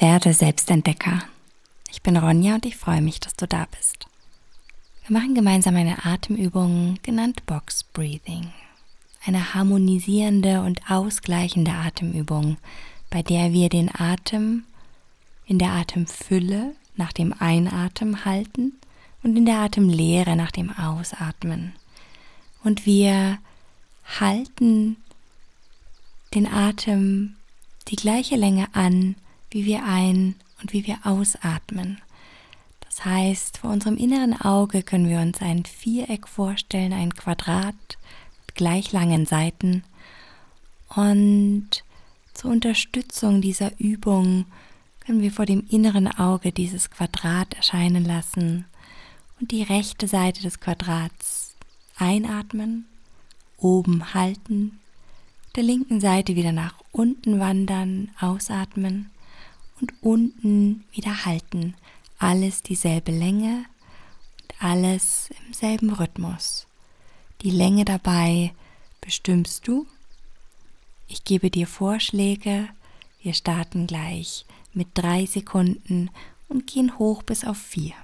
Werde Selbstentdecker. Ich bin Ronja und ich freue mich, dass du da bist. Wir machen gemeinsam eine Atemübung genannt Box Breathing. Eine harmonisierende und ausgleichende Atemübung, bei der wir den Atem in der Atemfülle nach dem Einatmen halten und in der Atemlehre nach dem Ausatmen. Und wir halten den Atem die gleiche Länge an, wie wir ein- und wie wir ausatmen. Das heißt, vor unserem inneren Auge können wir uns ein Viereck vorstellen, ein Quadrat mit gleich langen Seiten. Und zur Unterstützung dieser Übung können wir vor dem inneren Auge dieses Quadrat erscheinen lassen und die rechte Seite des Quadrats einatmen, oben halten, der linken Seite wieder nach unten wandern, ausatmen und unten wieder halten. Alles dieselbe Länge und alles im selben Rhythmus. Die Länge dabei bestimmst du. Ich gebe dir Vorschläge. Wir starten gleich mit drei Sekunden und gehen hoch bis auf vier.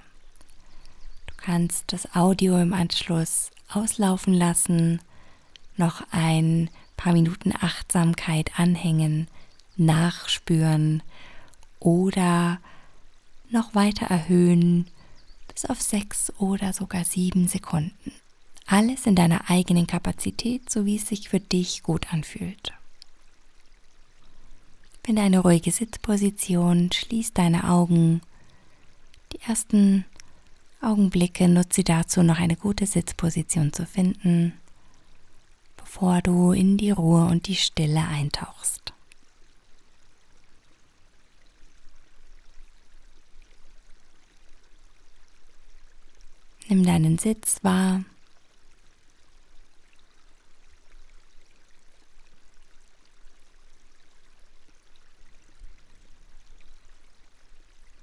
Du kannst das Audio im Anschluss auslaufen lassen, noch ein paar Minuten Achtsamkeit anhängen, nachspüren, oder noch weiter erhöhen bis auf sechs oder sogar sieben Sekunden. Alles in deiner eigenen Kapazität, so wie es sich für dich gut anfühlt. Finde eine ruhige Sitzposition, schließ deine Augen. Die ersten Augenblicke nutze dazu, noch eine gute Sitzposition zu finden, bevor du in die Ruhe und die Stille eintauchst. Nimm deinen Sitz wahr.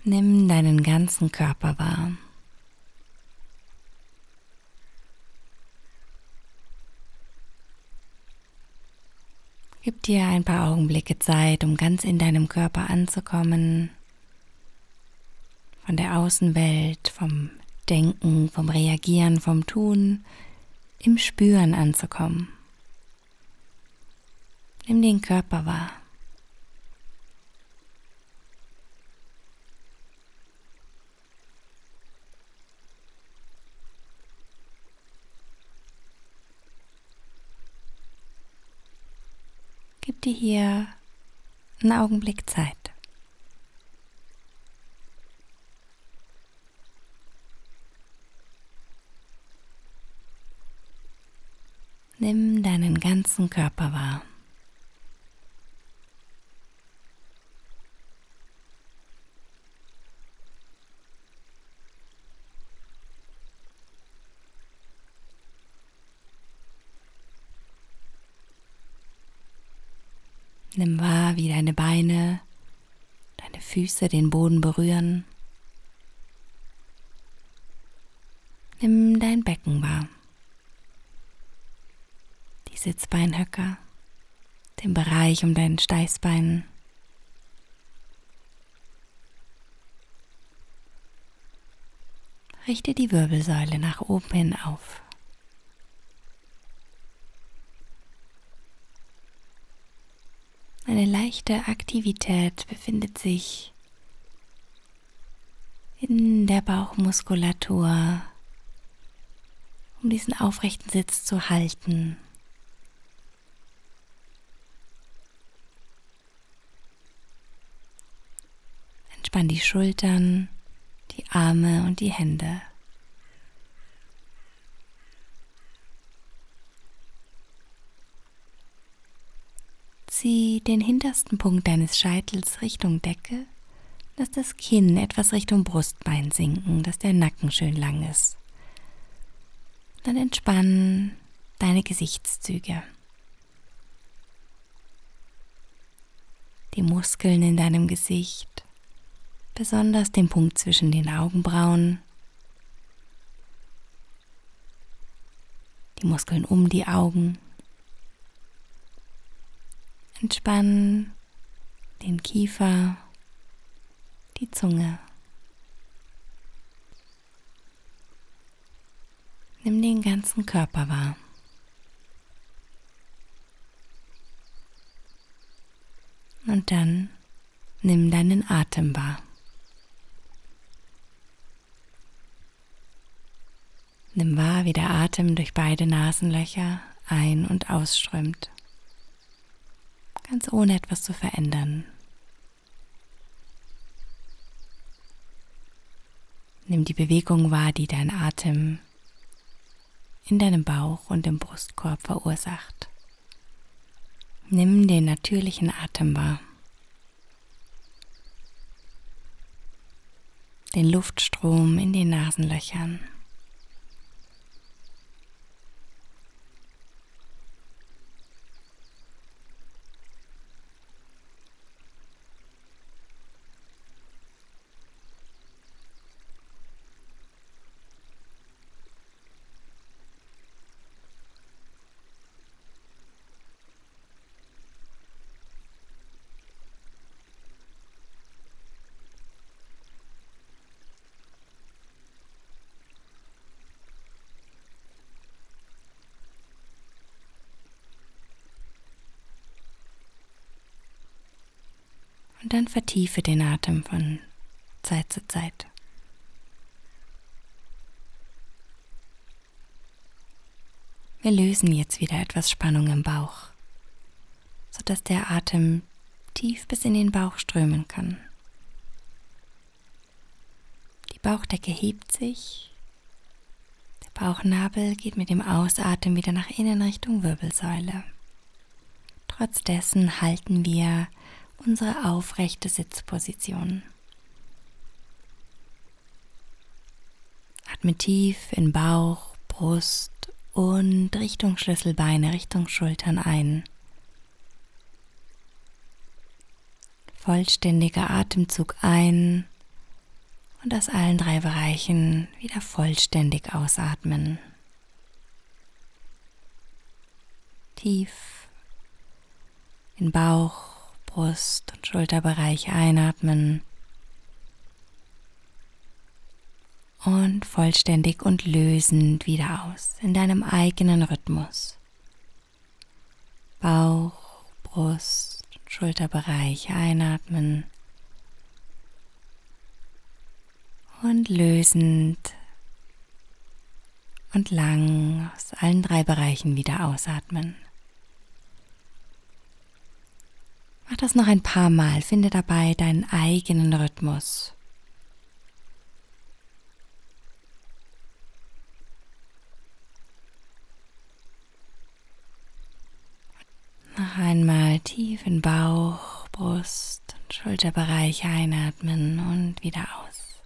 Nimm deinen ganzen Körper wahr. Gib dir ein paar Augenblicke Zeit, um ganz in deinem Körper anzukommen, von der Außenwelt, vom Denken, vom Reagieren, vom Tun, im Spüren anzukommen. Nimm den Körper wahr. Gib dir hier einen Augenblick Zeit. Nimm deinen ganzen Körper wahr. Nimm wahr, wie deine Beine, deine Füße den Boden berühren. Nimm dein Becken wahr. Sitzbeinhöcker, den Bereich um deinen Steißbeinen. Richte die Wirbelsäule nach oben hin auf. Eine leichte Aktivität befindet sich in der Bauchmuskulatur, um diesen aufrechten Sitz zu halten. Entspann die Schultern, die Arme und die Hände. Zieh den hintersten Punkt deines Scheitels Richtung Decke. Lass das Kinn etwas Richtung Brustbein sinken, dass der Nacken schön lang ist. Dann entspann deine Gesichtszüge. Die Muskeln in deinem Gesicht besonders den Punkt zwischen den Augenbrauen, die Muskeln um die Augen. Entspannen den Kiefer, die Zunge. Nimm den ganzen Körper wahr. Und dann nimm deinen Atem wahr. Nimm wahr, wie der Atem durch beide Nasenlöcher ein- und ausströmt, ganz ohne etwas zu verändern. Nimm die Bewegung wahr, die dein Atem in deinem Bauch und im Brustkorb verursacht. Nimm den natürlichen Atem wahr. Den Luftstrom in den Nasenlöchern. Dann vertiefe den Atem von Zeit zu Zeit. Wir lösen jetzt wieder etwas Spannung im Bauch, sodass der Atem tief bis in den Bauch strömen kann. Die Bauchdecke hebt sich, der Bauchnabel geht mit dem Ausatmen wieder nach innen Richtung Wirbelsäule. Trotz dessen halten wir unsere aufrechte Sitzposition. Atme tief in Bauch, Brust und Richtung Schlüsselbeine, Richtung Schultern ein. Vollständiger Atemzug ein und aus allen drei Bereichen wieder vollständig ausatmen. Tief in Bauch, Brust- und Schulterbereich einatmen und vollständig und lösend wieder aus in deinem eigenen Rhythmus. Bauch, Brust, Schulterbereich einatmen und lösend und lang aus allen drei Bereichen wieder ausatmen. Mach das noch ein paar Mal, finde dabei deinen eigenen Rhythmus. Noch einmal tief in Bauch, Brust und Schulterbereich einatmen und wieder aus.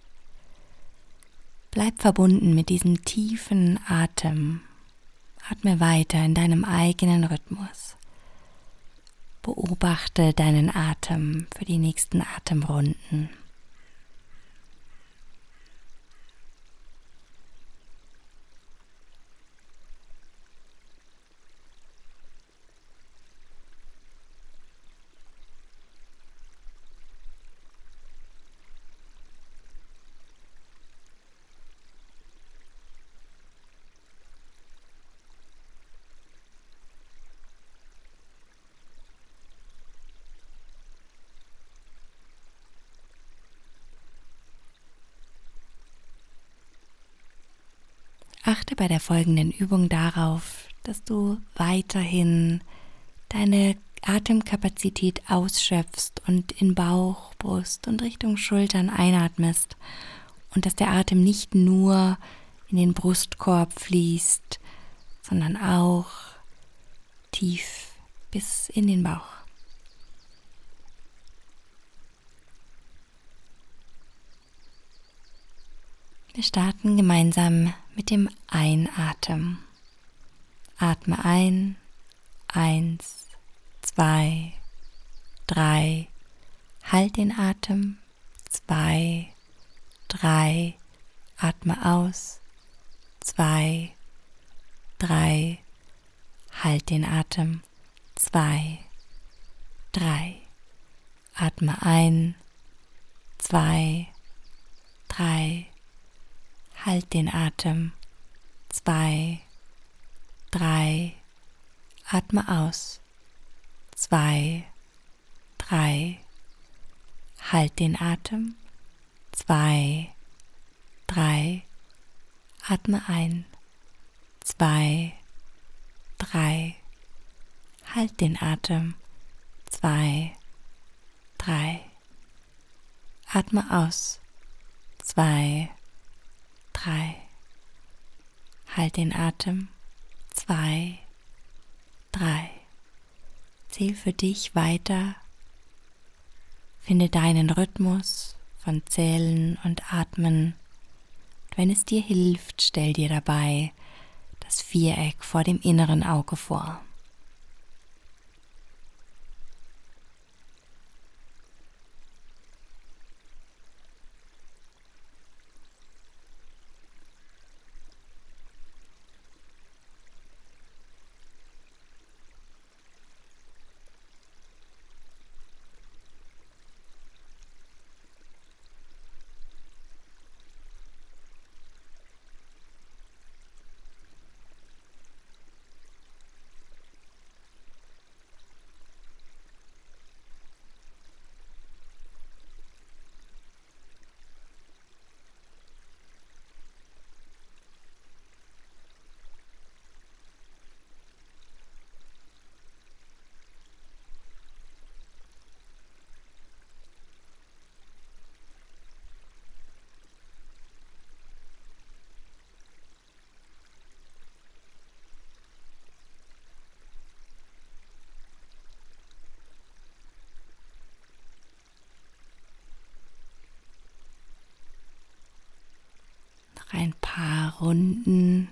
Bleib verbunden mit diesem tiefen Atem. Atme weiter in deinem eigenen Rhythmus. Beobachte deinen Atem für die nächsten Atemrunden. Achte bei der folgenden Übung darauf, dass du weiterhin deine Atemkapazität ausschöpfst und in Bauch, Brust und Richtung Schultern einatmest und dass der Atem nicht nur in den Brustkorb fließt, sondern auch tief bis in den Bauch. Wir starten gemeinsam mit dem Einatmen. Atme ein, eins, zwei, drei, halt den Atem, zwei, drei, atme aus, zwei, drei, halt den Atem, zwei, drei, atme ein, zwei, drei, halt den Atem, zwei, drei, atme aus, zwei, drei, halt den Atem, zwei, drei, atme ein, zwei, drei, halt den Atem, zwei, drei, atme aus, zwei, drei, halt den Atem, zwei, drei, zähl für dich weiter, finde deinen Rhythmus von Zählen und Atmen. Wenn es dir hilft, stell dir dabei das Viereck vor dem inneren Auge vor. ein Runden.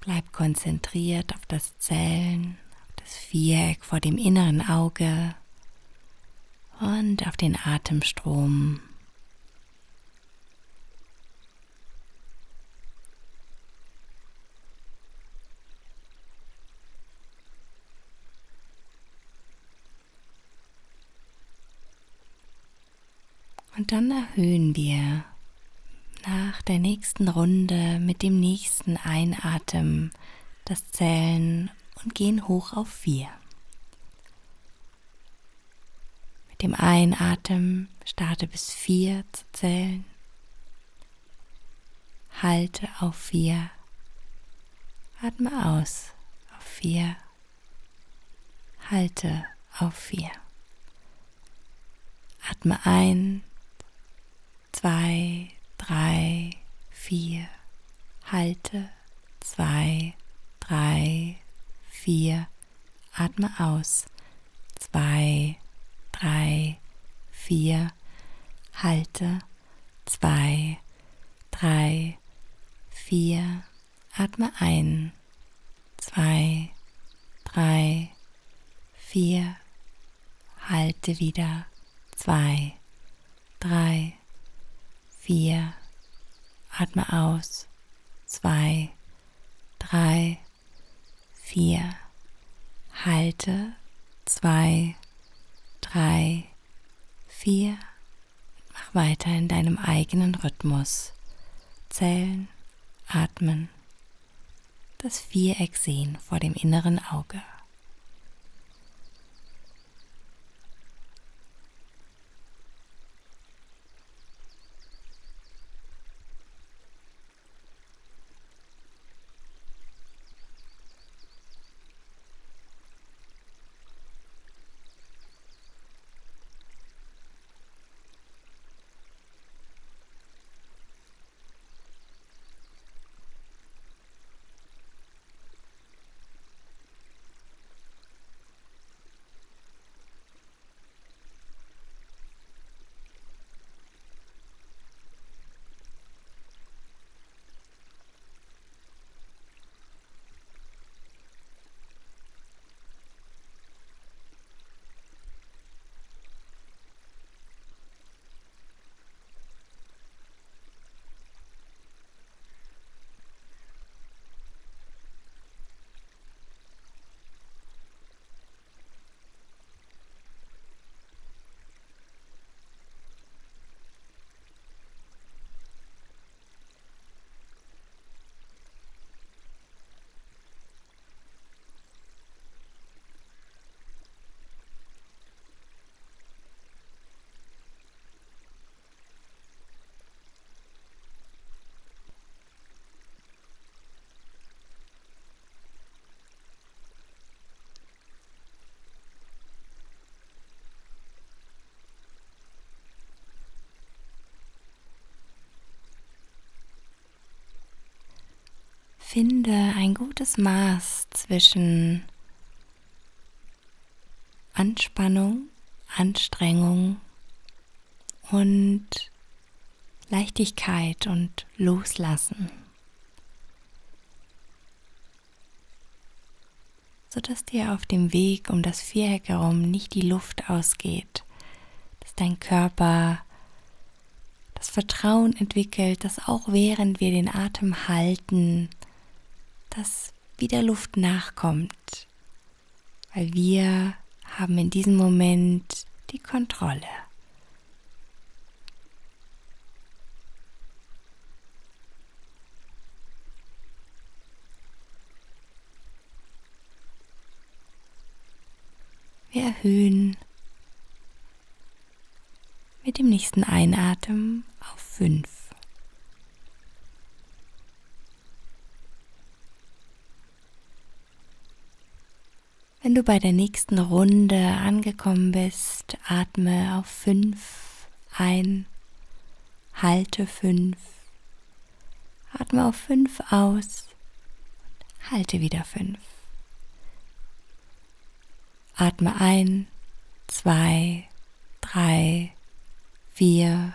Bleib konzentriert auf das Zählen, auf das Viereck vor dem inneren Auge und auf den Atemstrom. Dann erhöhen wir nach der nächsten Runde mit dem nächsten Einatmen das Zählen und gehen hoch auf vier. Mit dem Einatmen starte bis vier zu zählen. Halte auf vier. Atme aus auf vier. Halte auf vier. Atme ein zwei, drei, vier. Halte zwei, drei, vier. Atme aus. Zwei, drei, vier. Halte zwei, drei, vier. Atme ein. Zwei, drei, vier. Halte wieder. Zwei, drei, vier, atme aus, zwei, drei, vier, halte, zwei, drei, vier, mach weiter in deinem eigenen Rhythmus, zählen, atmen, das Viereck sehen vor dem inneren Auge. Finde ein gutes Maß zwischen Anspannung, Anstrengung und Leichtigkeit und Loslassen. sodass dir auf dem Weg um das Viereck herum nicht die Luft ausgeht, dass dein Körper das Vertrauen entwickelt, dass auch während wir den Atem halten, dass wieder Luft nachkommt, weil wir haben in diesem Moment die Kontrolle. Wir erhöhen mit dem nächsten Einatmen auf 5. Wenn du bei der nächsten Runde angekommen bist, atme auf 5 ein, halte 5, atme auf 5 aus halte wieder 5. Atme ein, zwei, drei, vier,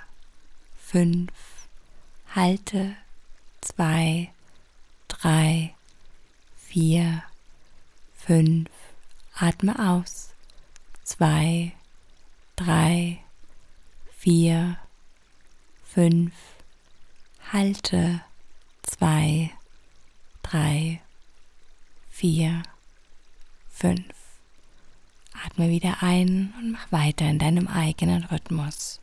fünf. Halte zwei, drei, vier, fünf. Atme aus. Zwei, drei, vier, fünf. Halte zwei, drei, vier, fünf. Atme wieder ein und mach weiter in deinem eigenen Rhythmus.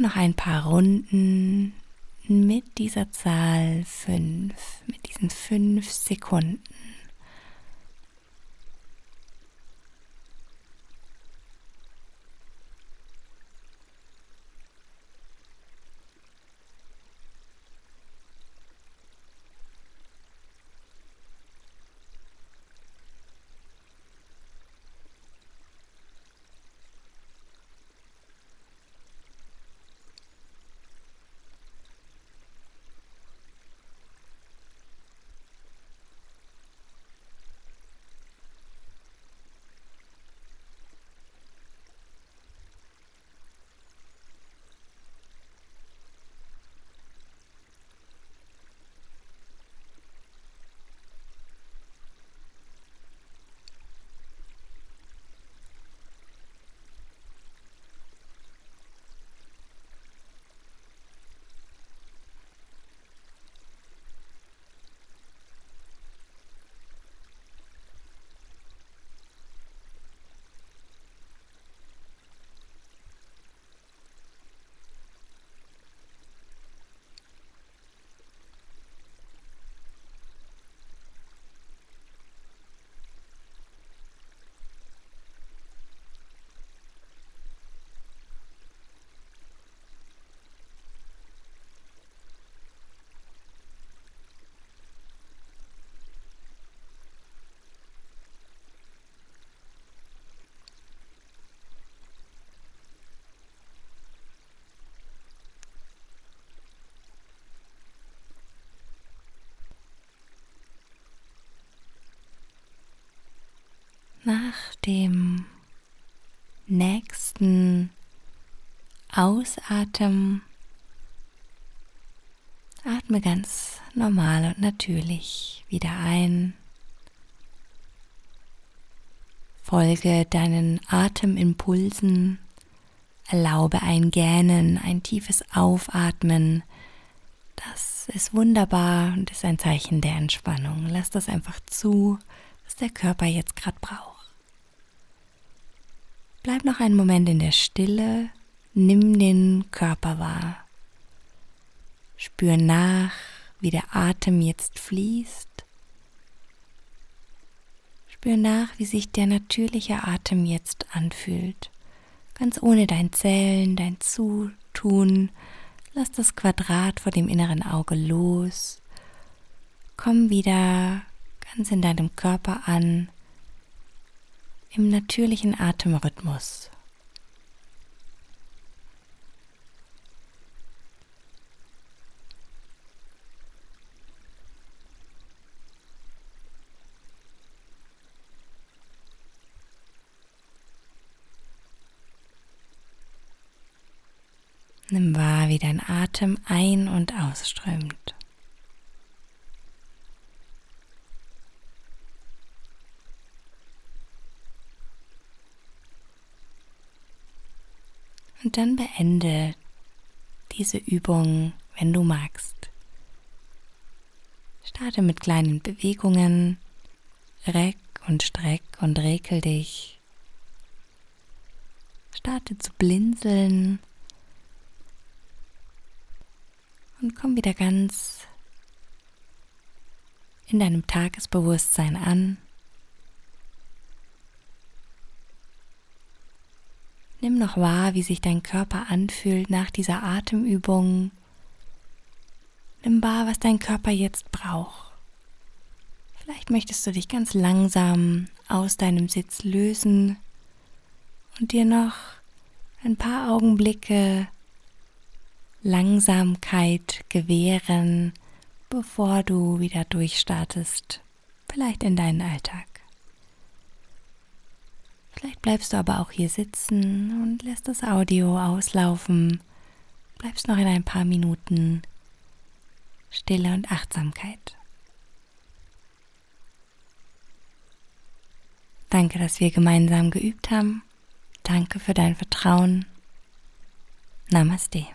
Noch ein paar Runden mit dieser Zahl 5, mit diesen 5 Sekunden. Nach dem nächsten Ausatmen atme ganz normal und natürlich wieder ein. Folge deinen Atemimpulsen. Erlaube ein Gähnen, ein tiefes Aufatmen. Das ist wunderbar und ist ein Zeichen der Entspannung. Lass das einfach zu, was der Körper jetzt gerade braucht. Bleib noch einen Moment in der Stille, nimm den Körper wahr. Spür nach, wie der Atem jetzt fließt. Spür nach, wie sich der natürliche Atem jetzt anfühlt. Ganz ohne dein Zählen, dein Zutun. Lass das Quadrat vor dem inneren Auge los. Komm wieder ganz in deinem Körper an, im natürlichen Atemrhythmus. Nimm wahr, wie dein Atem ein- und ausströmt. Und dann beende diese Übung, wenn du magst. Starte mit kleinen Bewegungen, reck und streck und rekel dich. Starte zu blinzeln und komm wieder ganz in deinem Tagesbewusstsein an. Nimm noch wahr, wie sich dein Körper anfühlt nach dieser Atemübung. Nimm wahr, was dein Körper jetzt braucht. Vielleicht möchtest du dich ganz langsam aus deinem Sitz lösen und dir noch ein paar Augenblicke Langsamkeit gewähren, bevor du wieder durchstartest, vielleicht in deinen Alltag. Vielleicht bleibst du aber auch hier sitzen und lässt das Audio auslaufen, bleibst noch in ein paar Minuten Stille und Achtsamkeit. Danke, dass wir gemeinsam geübt haben. Danke für dein Vertrauen. Namaste.